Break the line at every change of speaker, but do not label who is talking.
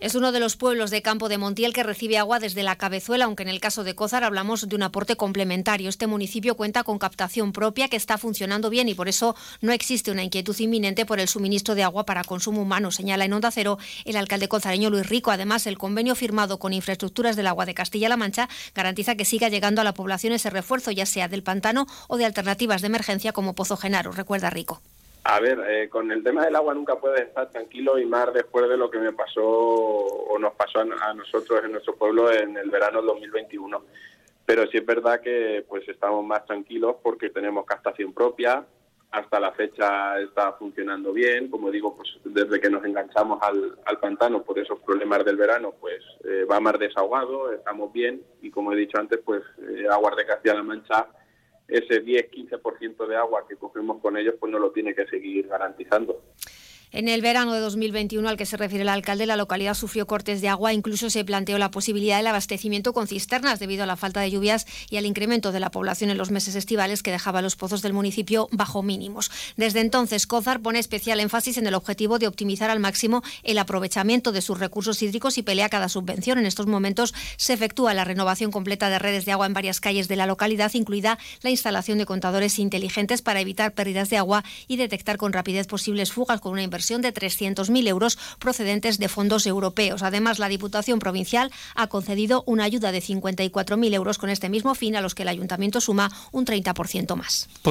Es uno de los pueblos de Campo de Montiel que recibe agua desde la cabezuela, aunque en el caso de Cózar hablamos de un aporte complementario. Este municipio cuenta con captación propia que está funcionando bien y por eso no existe una inquietud inminente por el suministro de agua para consumo humano, señala en Onda Cero el alcalde cozareño Luis Rico. Además, el convenio firmado con Infraestructuras del Agua de Castilla-La Mancha garantiza que siga llegando a la población ese refuerzo, ya sea del pantano o de alternativas de emergencia como Pozo Genaro, recuerda Rico.
A ver, eh, con el tema del agua nunca puedes estar tranquilo y más después de lo que me pasó o nos pasó a, nosotros en nuestro pueblo en el verano 2021. Pero sí es verdad que pues estamos más tranquilos porque tenemos captación propia, hasta la fecha está funcionando bien. Como digo, pues desde que nos enganchamos al, pantano por esos problemas del verano, pues eh, va más desahogado, estamos bien y como he dicho antes, pues eh, Aguas de Castilla-La Mancha ese 10-15% de agua que cogemos con ellos, pues no lo tiene que seguir garantizando.
En el verano de 2021 al que se refiere el alcalde, la localidad sufrió cortes de agua. Incluso se planteó la posibilidad del abastecimiento con cisternas debido a la falta de lluvias y al incremento de la población en los meses estivales que dejaba los pozos del municipio bajo mínimos. Desde entonces, COZAR pone especial énfasis en el objetivo de optimizar al máximo el aprovechamiento de sus recursos hídricos y pelea cada subvención. En estos momentos se efectúa la renovación completa de redes de agua en varias calles de la localidad, incluida la instalación de contadores inteligentes para evitar pérdidas de agua y detectar con rapidez posibles fugas con una inversión de 300.000 euros procedentes de fondos europeos. Además, la Diputación Provincial ha concedido una ayuda de 54.000 euros con este mismo fin, a los que el Ayuntamiento suma un 30% más.
Pues